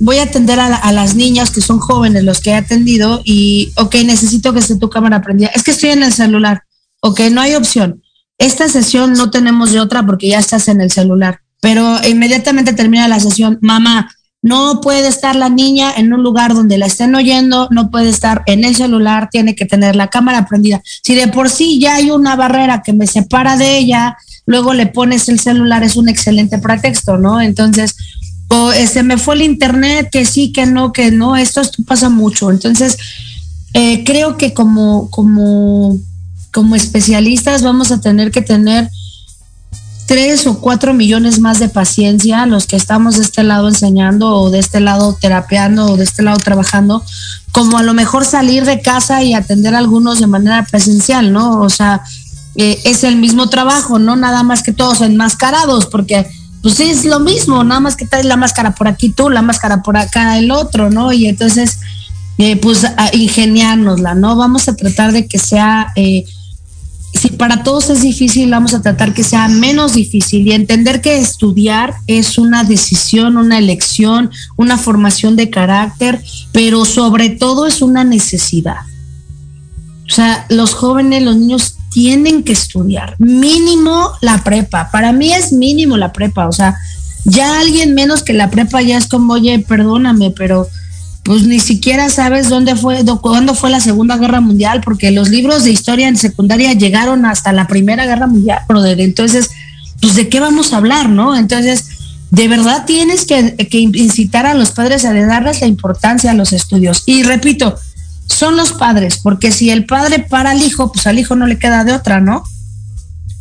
voy a atender a, las niñas que son jóvenes, los que he atendido, y, ok, necesito que esté tu cámara prendida. Es que estoy en el celular, ok, no hay opción. Esta sesión no tenemos de otra porque ya estás en el celular, pero inmediatamente termina la sesión, mamá, no puede estar la niña en un lugar donde la estén oyendo, no puede estar en el celular, tiene que tener la cámara prendida. Si de por sí ya hay una barrera que me separa de ella, luego le pones el celular, es un excelente pretexto, ¿no? Entonces, o se este, me fue el internet, que sí, que no, que no, esto, pasa mucho. Entonces, eh, creo que como, como, como especialistas vamos a tener que tener tres o cuatro millones más de paciencia los que estamos de este lado enseñando o de este lado terapeando o de este lado trabajando, como a lo mejor salir de casa y atender a algunos de manera presencial, ¿no? O sea, eh, es el mismo trabajo, no nada más que todos enmascarados, porque pues es lo mismo, nada más que traes la máscara por aquí tú, la máscara por acá el otro, ¿no? Y entonces, eh, pues ingeniárnosla, ¿no? Vamos a tratar de que sea... Eh, si para todos es difícil, vamos a tratar que sea menos difícil y entender que estudiar es una decisión, una elección, una formación de carácter, pero sobre todo es una necesidad. O sea, los jóvenes, los niños tienen que estudiar, mínimo la prepa. Para mí es mínimo la prepa, o sea, ya alguien menos que la prepa ya es como, oye, perdóname, pero pues ni siquiera sabes dónde fue, cuándo fue la Segunda Guerra Mundial, porque los libros de historia en secundaria llegaron hasta la Primera Guerra Mundial, brother. Entonces, pues de qué vamos a hablar, ¿no? Entonces, de verdad tienes que, que incitar a los padres a darles la importancia a los estudios. Y repito, son los padres, porque si el padre para al hijo, pues al hijo no le queda de otra, ¿no?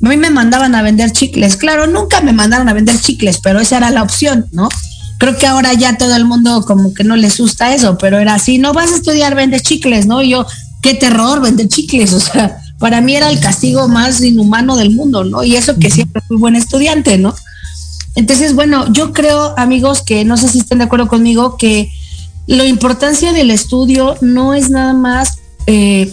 A mí me mandaban a vender chicles, claro, nunca me mandaron a vender chicles, pero esa era la opción, ¿no? Creo que ahora ya todo el mundo como que no les gusta eso, pero era así, no vas a estudiar, vende chicles, ¿no? Y yo, qué terror, vender chicles, o sea, para mí era el castigo más inhumano del mundo, ¿no? Y eso que siempre fui buen estudiante, ¿no? Entonces, bueno, yo creo, amigos, que no sé si estén de acuerdo conmigo, que la importancia del estudio no es nada más, eh,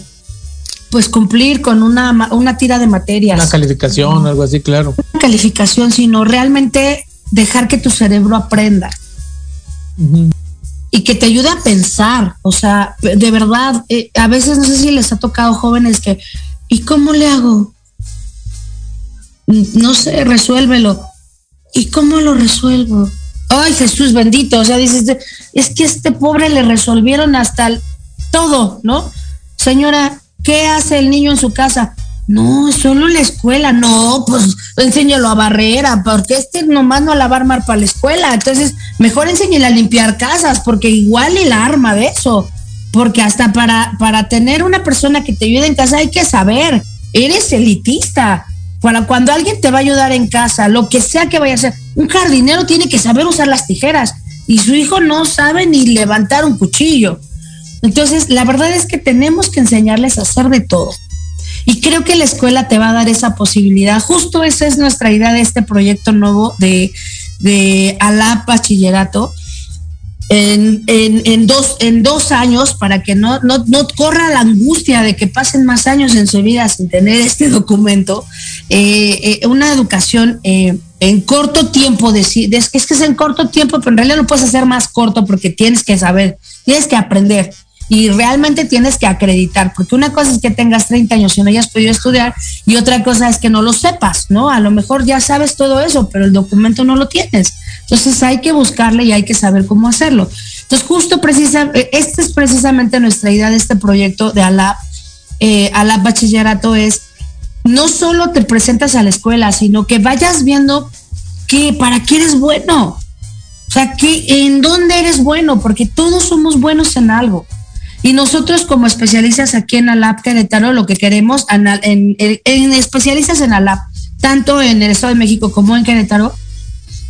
pues, cumplir con una, una tira de materias. Una calificación, algo así, claro. Una calificación, sino realmente dejar que tu cerebro aprenda. Y que te ayude a pensar, o sea, de verdad, eh, a veces no sé si les ha tocado jóvenes que, ¿y cómo le hago? No sé, resuélvelo. ¿Y cómo lo resuelvo? Ay, Jesús bendito, o sea, dices, es que este pobre le resolvieron hasta todo, ¿no? Señora, ¿qué hace el niño en su casa? No, solo la escuela, no, pues enséñalo a barrera, porque este nomás no la va a armar para la escuela. Entonces, mejor enséñale a limpiar casas, porque igual y la arma de eso. Porque hasta para, para tener una persona que te ayude en casa hay que saber, eres elitista. Para cuando alguien te va a ayudar en casa, lo que sea que vaya a hacer, un jardinero tiene que saber usar las tijeras y su hijo no sabe ni levantar un cuchillo. Entonces, la verdad es que tenemos que enseñarles a hacer de todo y creo que la escuela te va a dar esa posibilidad. Justo esa es nuestra idea de este proyecto nuevo de, de Alap Bachillerato. En, en, dos, en dos años para que no, no, no, corra la angustia de que pasen más años en su vida sin tener este documento, eh, eh, una educación eh, en corto tiempo, de, es que es en corto tiempo, pero en realidad lo puedes hacer más corto porque tienes que saber, tienes que aprender y realmente tienes que acreditar, porque una cosa es que tengas 30 años y no hayas podido estudiar y otra cosa es que no lo sepas, ¿no? A lo mejor ya sabes todo eso, pero el documento no lo tienes. Entonces hay que buscarle y hay que saber cómo hacerlo. Entonces justo precisa, eh, esta es precisamente nuestra idea de este proyecto de ALAP, eh, ALAP Bachillerato es, no solo te presentas a la escuela, sino que vayas viendo que para qué eres bueno. O sea, que en dónde eres bueno, porque todos somos buenos en algo. Y nosotros como especialistas aquí en ALAP Querétaro, lo que queremos, en, especialistas en ALAP, tanto en el Estado de México como en Querétaro,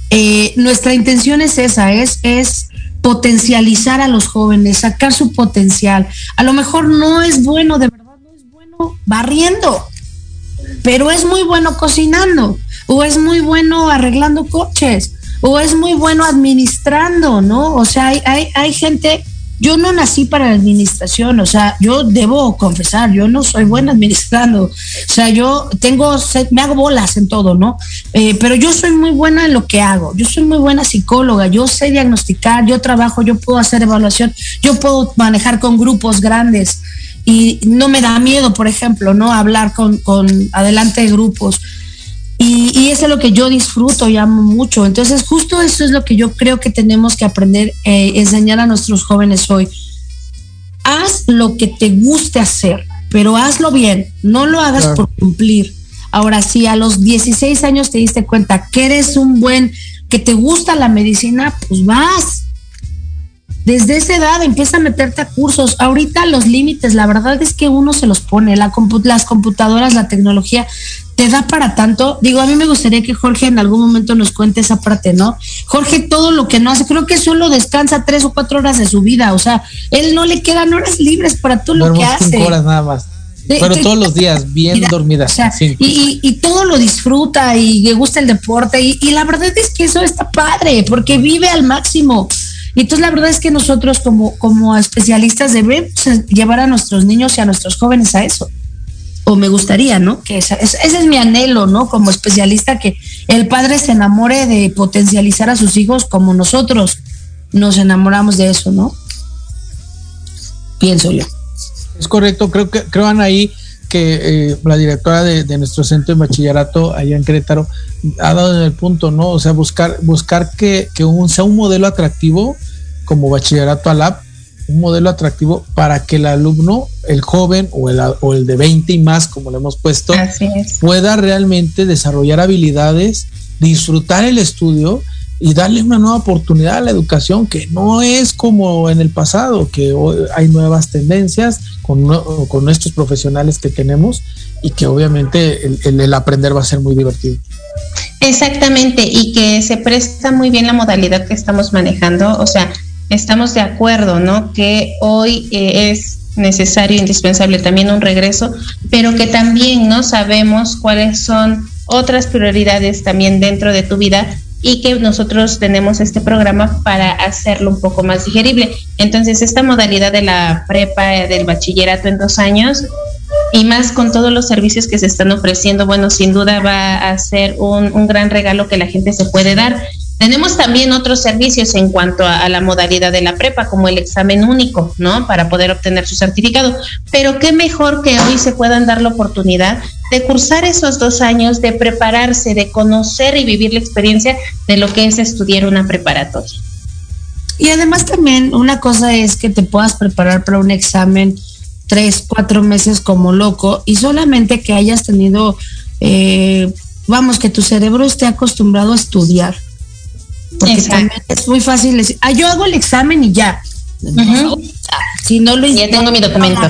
eh, nuestra intención es esa, es, es potencializar a los jóvenes, sacar su potencial. A lo mejor no es bueno, de verdad no es bueno barriendo, pero es muy bueno cocinando, o es muy bueno arreglando coches, o es muy bueno administrando, ¿no? O sea, hay, hay, hay gente yo no nací para la administración, o sea, yo debo confesar, yo no soy buena administrando, o sea, yo tengo, me hago bolas en todo, ¿no? Eh, pero yo soy muy buena en lo que hago, yo soy muy buena psicóloga, yo sé diagnosticar, yo trabajo, yo puedo hacer evaluación, yo puedo manejar con grupos grandes y no me da miedo, por ejemplo, ¿no? Hablar con, con adelante de grupos. Y, y, eso es lo que yo disfruto y amo mucho. Entonces, justo eso es lo que yo creo que tenemos que aprender, eh, enseñar a nuestros jóvenes hoy. Haz lo que te guste hacer, pero hazlo bien, no lo hagas claro. por cumplir. Ahora, si a los 16 años te diste cuenta que eres un buen, que te gusta la medicina, pues vas. Desde esa edad empieza a meterte a cursos. Ahorita los límites, la verdad es que uno se los pone. La compu las computadoras, la tecnología, te da para tanto. Digo, a mí me gustaría que Jorge en algún momento nos cuente esa parte, ¿no? Jorge, todo lo que no hace, creo que solo descansa tres o cuatro horas de su vida. O sea, él no le quedan horas libres para todo lo que hace. Cinco horas nada más. Pero todos los días, bien dormida. O sea, y, y, todo lo disfruta y le gusta el deporte. Y, y, la verdad es que eso está padre, porque vive al máximo. Y entonces la verdad es que nosotros como, como especialistas debemos llevar a nuestros niños y a nuestros jóvenes a eso. O me gustaría, ¿no? Que esa, ese es mi anhelo, ¿no? Como especialista, que el padre se enamore de potencializar a sus hijos como nosotros nos enamoramos de eso, ¿no? Pienso yo. Es correcto, creo que creo ahí que eh, la directora de, nuestro centro de bachillerato allá en Querétaro ha dado en el punto, ¿no? O sea, buscar, buscar que, que un, sea un modelo atractivo como bachillerato ALAP, un modelo atractivo para que el alumno, el joven o el, o el de 20 y más, como le hemos puesto, pueda realmente desarrollar habilidades, disfrutar el estudio y darle una nueva oportunidad a la educación que no es como en el pasado, que hoy hay nuevas tendencias con, con estos profesionales que tenemos y que obviamente el, el, el, aprender va a ser muy divertido. Exactamente, y que se presta muy bien la modalidad que estamos manejando, o sea, estamos de acuerdo, ¿no? Que hoy eh, es necesario, indispensable también un regreso, pero que también no sabemos cuáles son otras prioridades también dentro de tu vida y que nosotros tenemos este programa para hacerlo un poco más digerible. Entonces, esta modalidad de la prepa, del bachillerato en dos años, y más con todos los servicios que se están ofreciendo, bueno, sin duda va a ser un, un gran regalo que la gente se puede dar. Tenemos también otros servicios en cuanto a, la modalidad de la prepa, como el examen único, ¿no? Para poder obtener su certificado. Pero qué mejor que hoy se puedan dar la oportunidad de cursar esos dos años, de prepararse, de conocer y vivir la experiencia de lo que es estudiar una preparatoria. Y además también una cosa es que te puedas preparar para un examen tres, cuatro meses como loco y solamente que hayas tenido, eh, vamos, que tu cerebro esté acostumbrado a estudiar. Porque Exacto. también es muy fácil decir, ah, yo hago el examen y ya. Uh -huh. Si no lo ya tengo mi documento.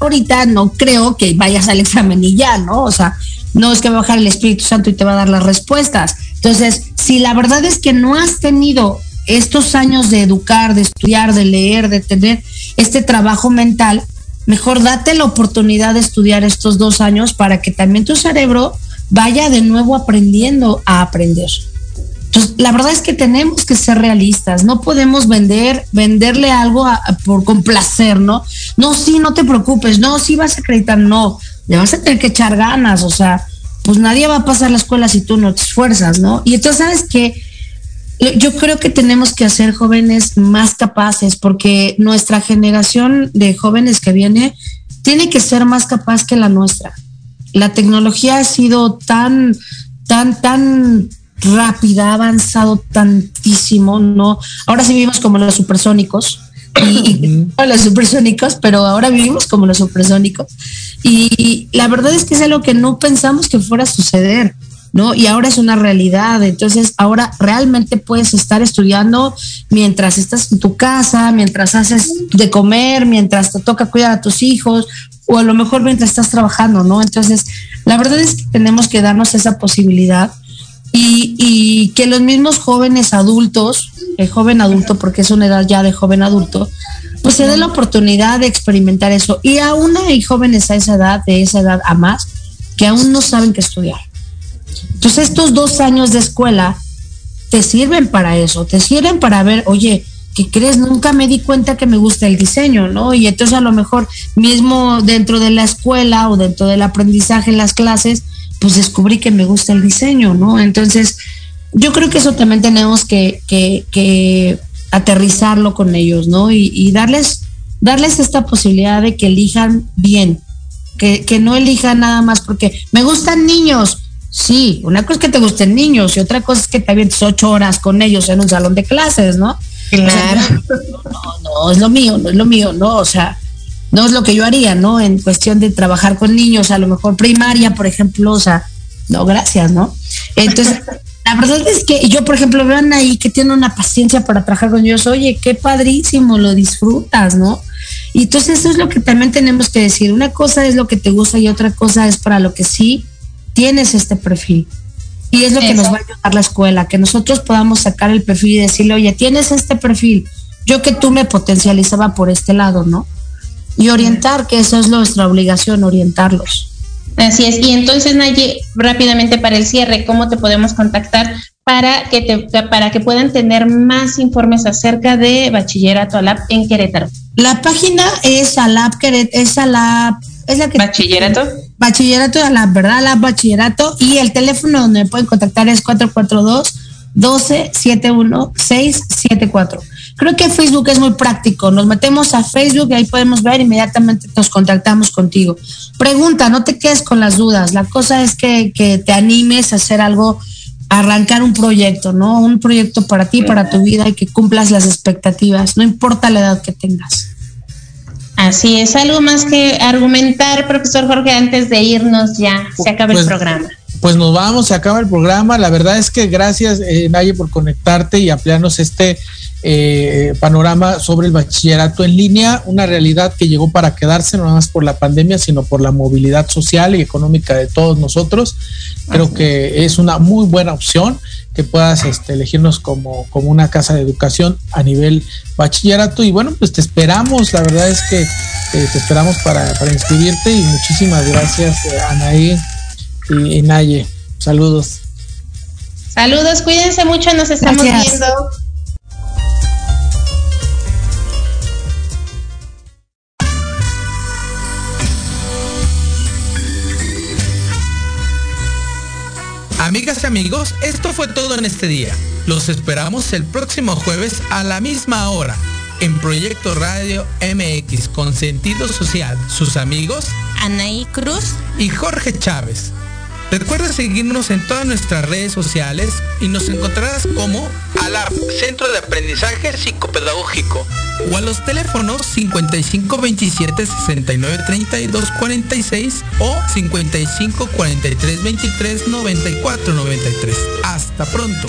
ahorita no creo que vayas al examen y ya, ¿no? O sea, no es que va a bajar el Espíritu Santo y te va a dar las respuestas. Entonces, si la verdad es que no has tenido estos años de educar, de estudiar, de leer, de tener este trabajo mental, mejor date la oportunidad de estudiar estos dos años para que también tu cerebro vaya de nuevo aprendiendo a aprender. Entonces, la verdad es que tenemos que ser realistas, no podemos vender, venderle algo por complacer, ¿no? No, sí, no te preocupes, no, sí vas a acreditar, no, le vas a tener que echar ganas, o sea, pues nadie va a pasar la escuela si tú no te esfuerzas, ¿no? Y entonces, ¿sabes qué? Yo creo que tenemos que hacer jóvenes más capaces, porque nuestra generación de jóvenes que viene tiene que ser más capaz que la nuestra. La tecnología ha sido tan, tan, tan rápida, ha avanzado tantísimo, ¿no? Ahora sí vivimos como los supersónicos, y, y los supersónicos, pero ahora vivimos como los supersónicos. Y la verdad es que es algo que no pensamos que fuera a suceder, ¿no? Y ahora es una realidad. Entonces, ahora realmente puedes estar estudiando mientras estás en tu casa, mientras haces de comer, mientras te toca cuidar a tus hijos, o a lo mejor mientras estás trabajando, ¿no? Entonces, la verdad es que tenemos que darnos esa posibilidad y, que los mismos jóvenes adultos el joven adulto, porque es una edad ya de joven adulto, pues se dé la oportunidad de experimentar eso. Y aún hay jóvenes a esa edad, de esa edad a más, que aún no saben qué estudiar. Entonces estos dos años de escuela te sirven para eso, te sirven para ver, oye, ¿qué crees? Nunca me di cuenta que me gusta el diseño, ¿no? Y entonces a lo mejor mismo dentro de la escuela o dentro del aprendizaje en las clases, pues descubrí que me gusta el diseño, ¿no? Entonces, yo creo que eso también tenemos que, que, que aterrizarlo con ellos, ¿no? Y, y, darles, darles esta posibilidad de que elijan bien, que, que no elijan nada más porque me gustan niños. Sí, una cosa es que te gusten niños y otra cosa es que te avientes ocho horas con ellos en un salón de clases, ¿no? Claro. no, no, no, es lo mío, no es lo mío, no, o sea, no es lo que yo haría, ¿no? En cuestión de trabajar con niños, a lo mejor primaria, por ejemplo, o sea, no, gracias, ¿no? Entonces, la verdad es que yo, por ejemplo, vean ahí que tiene una paciencia para trabajar con ellos, oye, qué padrísimo, lo disfrutas, ¿no? Y entonces eso es lo que también tenemos que decir. Una cosa es lo que te gusta y otra cosa es para lo que sí tienes este perfil. Y es lo que nos va a ayudar la escuela, que nosotros podamos sacar el perfil y decirle, oye, tienes este perfil, yo que tú me potencializaba por este lado, ¿no? Y orientar, que eso es nuestra obligación, orientarlos. Así es. Y entonces, Naye, rápidamente para el cierre, ¿cómo te podemos contactar para que, te, para que puedan tener más informes acerca de Bachillerato ALAP en Querétaro? La página es ALAP Querétaro, es ALAP, es la que... Bachillerato. Bachillerato de ALAP, ¿verdad? ALAP Bachillerato. Y el teléfono donde me pueden contactar es 442 12 71 674. Creo que Facebook es muy práctico. Nos metemos a Facebook y ahí podemos ver inmediatamente nos contactamos contigo. Pregunta, no te quedes con las dudas. La cosa es que, que te animes a hacer algo, a arrancar un proyecto, ¿no? Un proyecto para ti, para tu vida y que cumplas las expectativas, no importa la edad que tengas. Así es, algo más que argumentar, profesor Jorge, antes de irnos ya, se acaba Pues- el programa. Pues nos vamos, se acaba el programa. La verdad es que gracias, eh, Naye, por conectarte y ampliarnos este eh, panorama sobre el bachillerato en línea, una realidad que llegó para quedarse, no nada más por la pandemia, sino por la movilidad social y económica de todos nosotros. Creo que es una muy buena opción que puedas este, elegirnos como, como una casa de educación a nivel bachillerato. Y bueno, pues te esperamos, la verdad es que eh, te esperamos para, para inscribirte y muchísimas gracias, eh, Anaí y, y Naye. Saludos. Saludos, cuídense mucho, nos estamos Gracias. viendo. Amigas y amigos, esto fue todo en este día. Los esperamos el próximo jueves a la misma hora en Proyecto Radio MX con sentido social. Sus amigos Anaí Cruz. y Jorge Chávez. Recuerda seguirnos en todas nuestras redes sociales y nos encontrarás como ALAP, Centro de Aprendizaje Psicopedagógico, o a los teléfonos 5527 69 32 46 o 55 43 23 94 93. Hasta pronto.